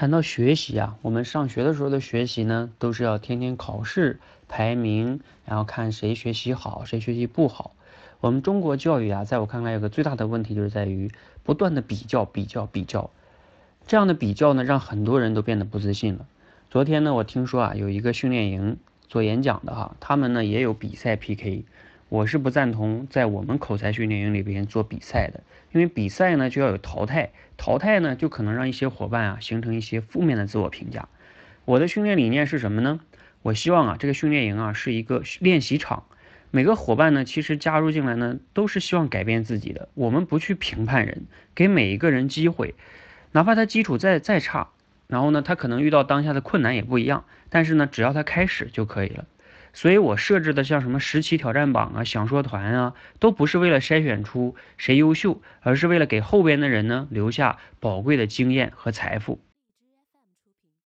谈到学习啊，我们上学的时候的学习呢，都是要天天考试排名，然后看谁学习好，谁学习不好。我们中国教育啊，在我看来有个最大的问题，就是在于不断的比较、比较、比较。这样的比较呢，让很多人都变得不自信了。昨天呢，我听说啊，有一个训练营做演讲的哈，他们呢也有比赛 PK。我是不赞同在我们口才训练营里边做比赛的，因为比赛呢就要有淘汰，淘汰呢就可能让一些伙伴啊形成一些负面的自我评价。我的训练理念是什么呢？我希望啊这个训练营啊是一个练习场，每个伙伴呢其实加入进来呢都是希望改变自己的。我们不去评判人，给每一个人机会，哪怕他基础再再差，然后呢他可能遇到当下的困难也不一样，但是呢只要他开始就可以了。所以我设置的像什么十期挑战榜啊、想说团啊，都不是为了筛选出谁优秀，而是为了给后边的人呢留下宝贵的经验和财富。